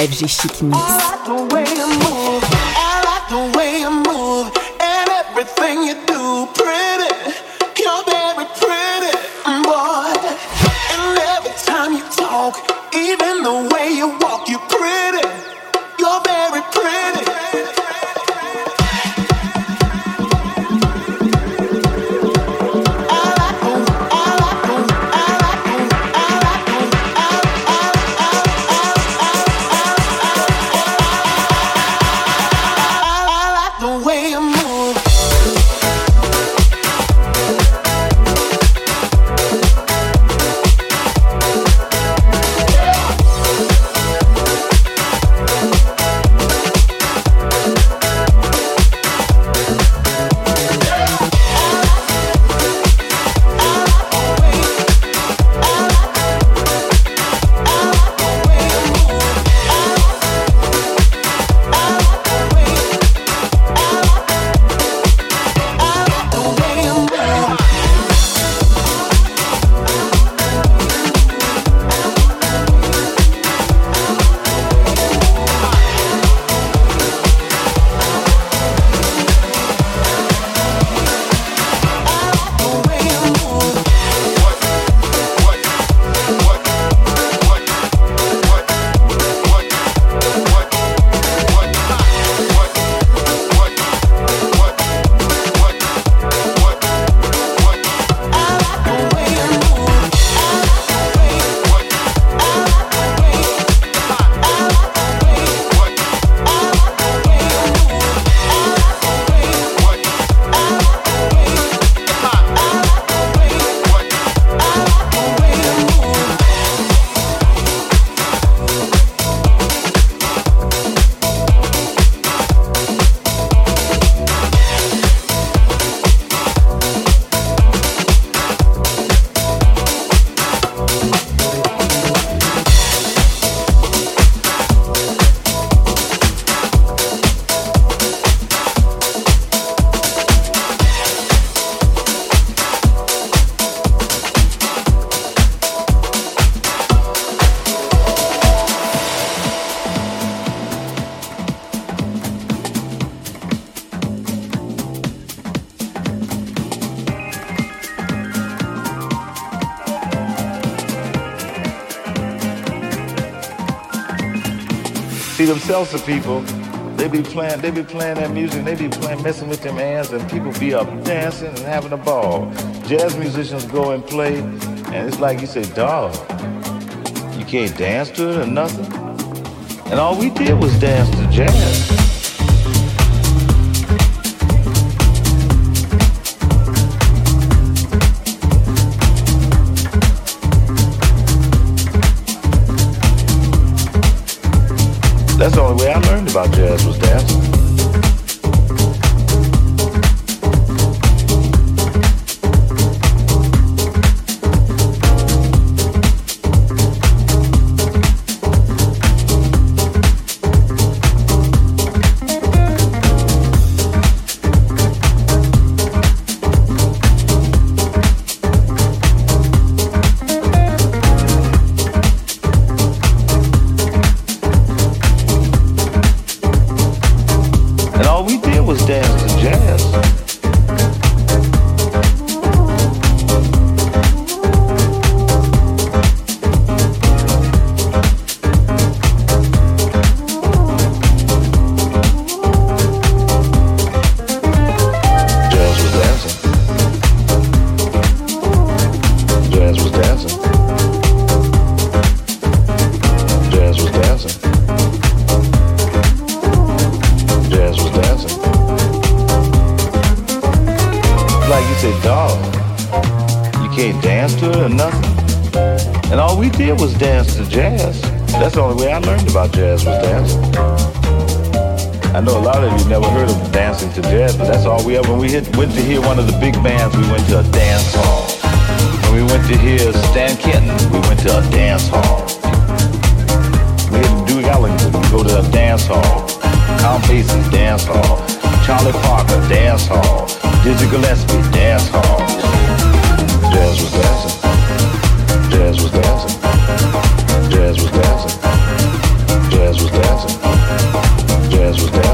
FG Chic Mix. Salsa people, they be playing, they be playing that music, they be playing, messing with them hands, and people be up dancing and having a ball. Jazz musicians go and play, and it's like you say, dog, you can't dance to it or nothing. And all we did was dance to jazz. invadir was 10. I know a lot of you never heard of dancing to jazz, but that's all we ever. When we hit, went to hear one of the big bands, we went to a dance hall. When we went to hear Stan Kenton, we went to a dance hall. We hit Duke Ellington, we go to a dance hall. Tom Basie, dance hall. Charlie Parker, dance hall. Dizzy Gillespie, dance hall. Jazz was dancing. Jazz was dancing. Jazz was dancing. Jazz was dancing. Jazz was dancing.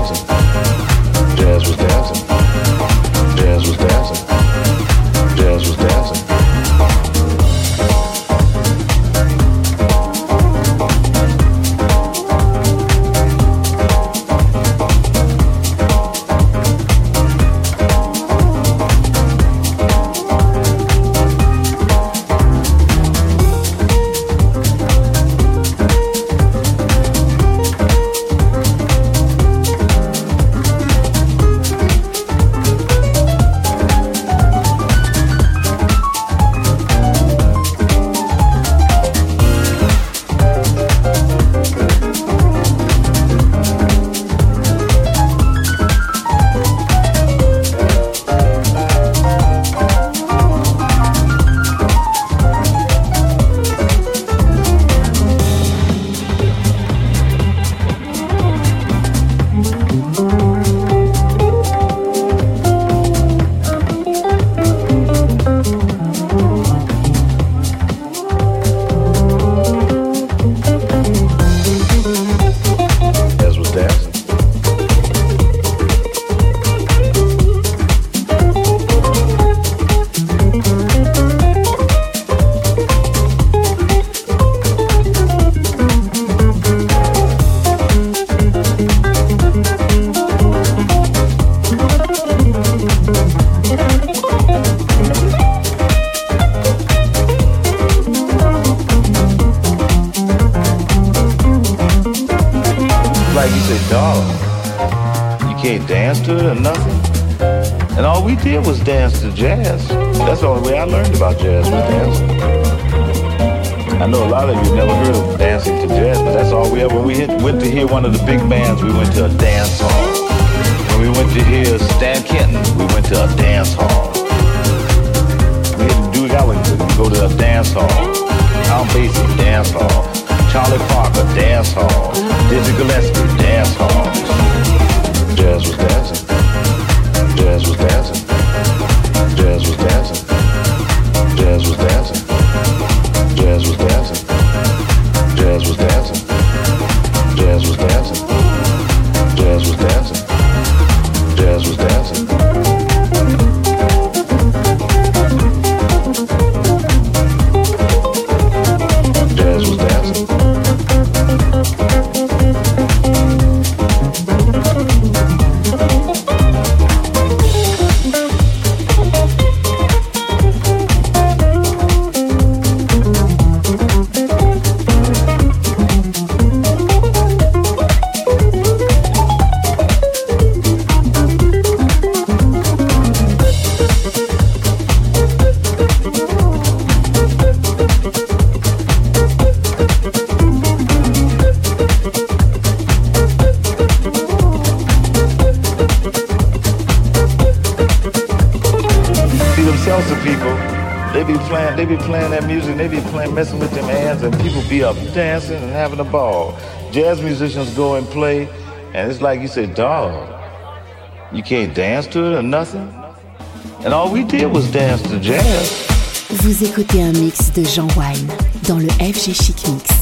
sell to people, they be playing, they be playing that music, they be playing, messing with them hands, and people be up dancing and having a ball. Jazz musicians go and play, and it's like you say, dog, you can't dance to it or nothing. And all we did was dance to jazz. Vous écoutez un mix de Jean Wine dans le FG Chic Mix.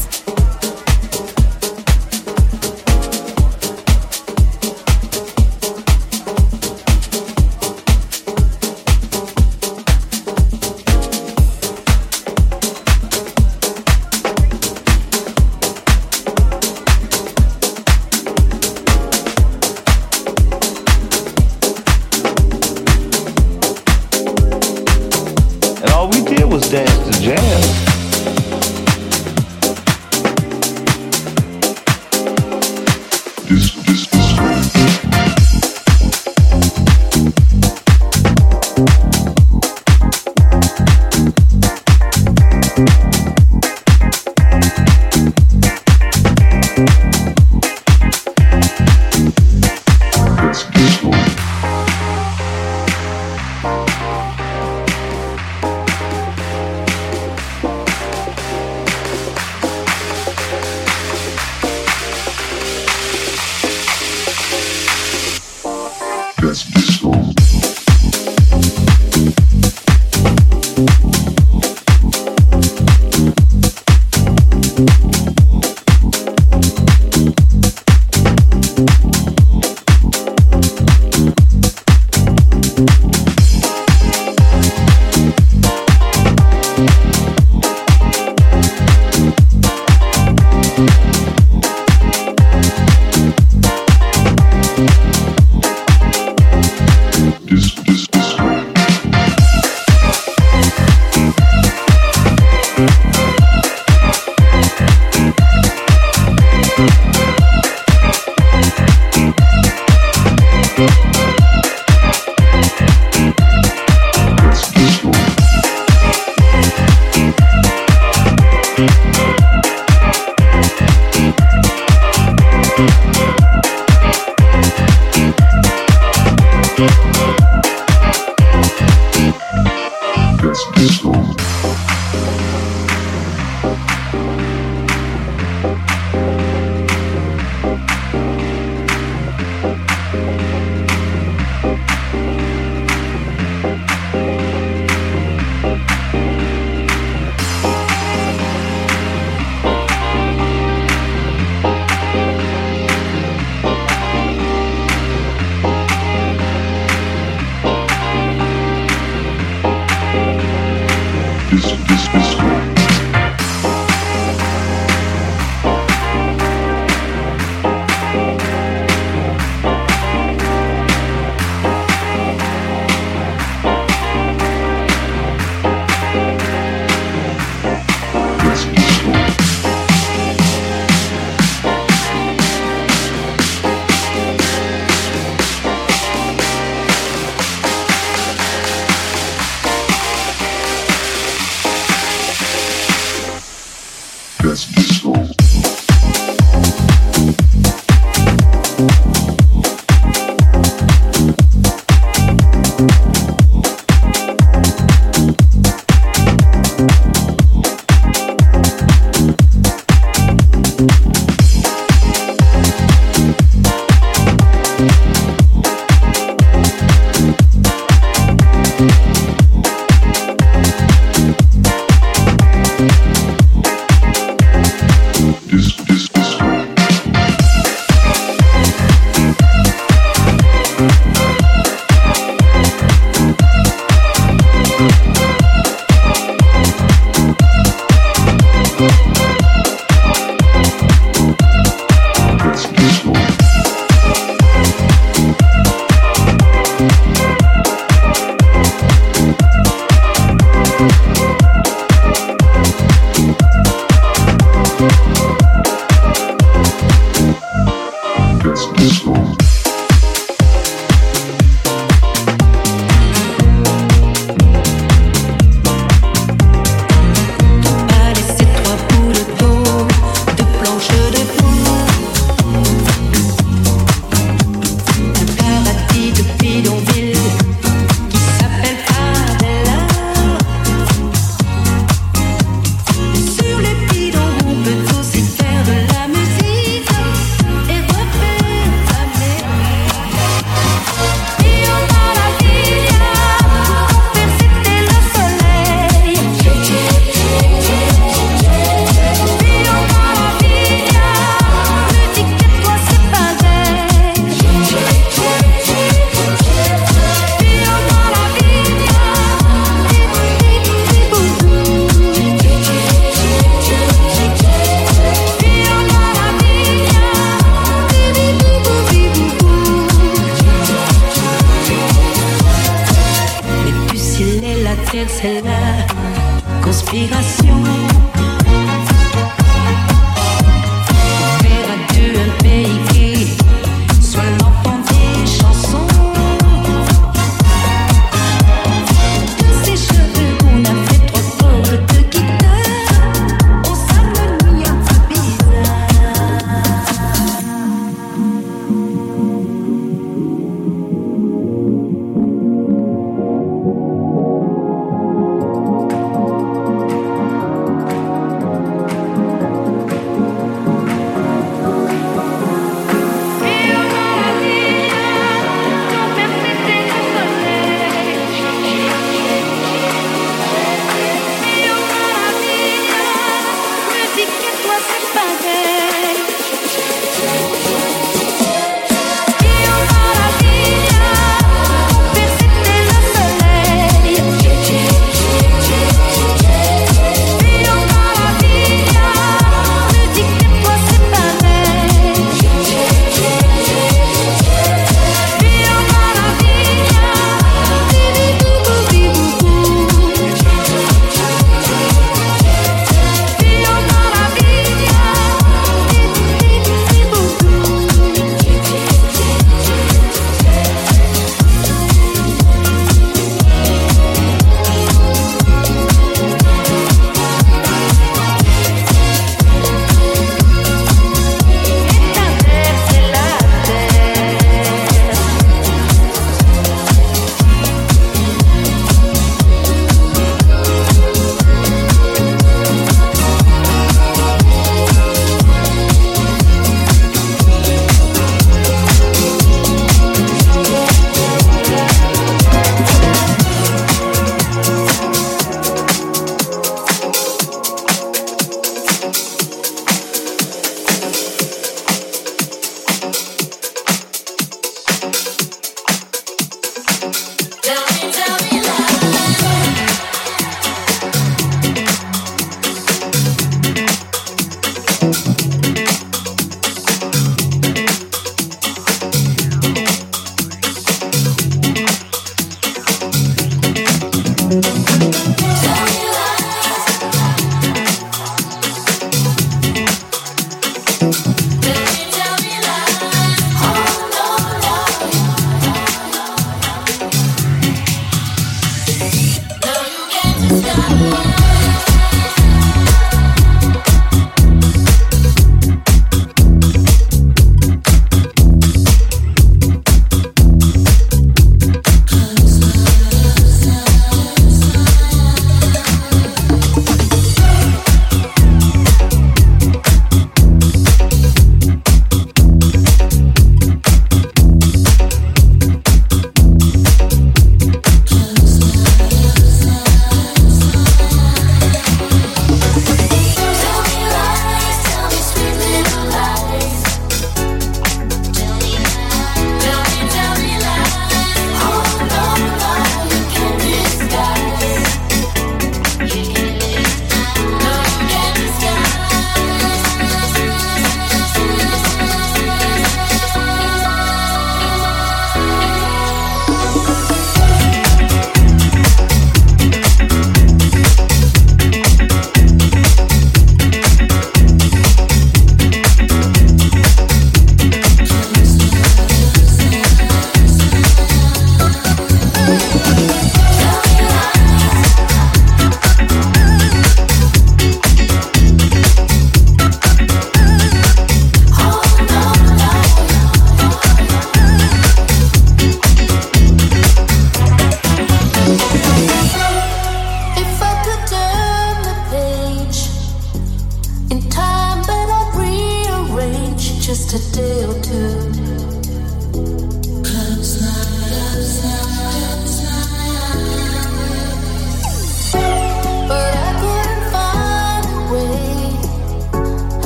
Conspiration.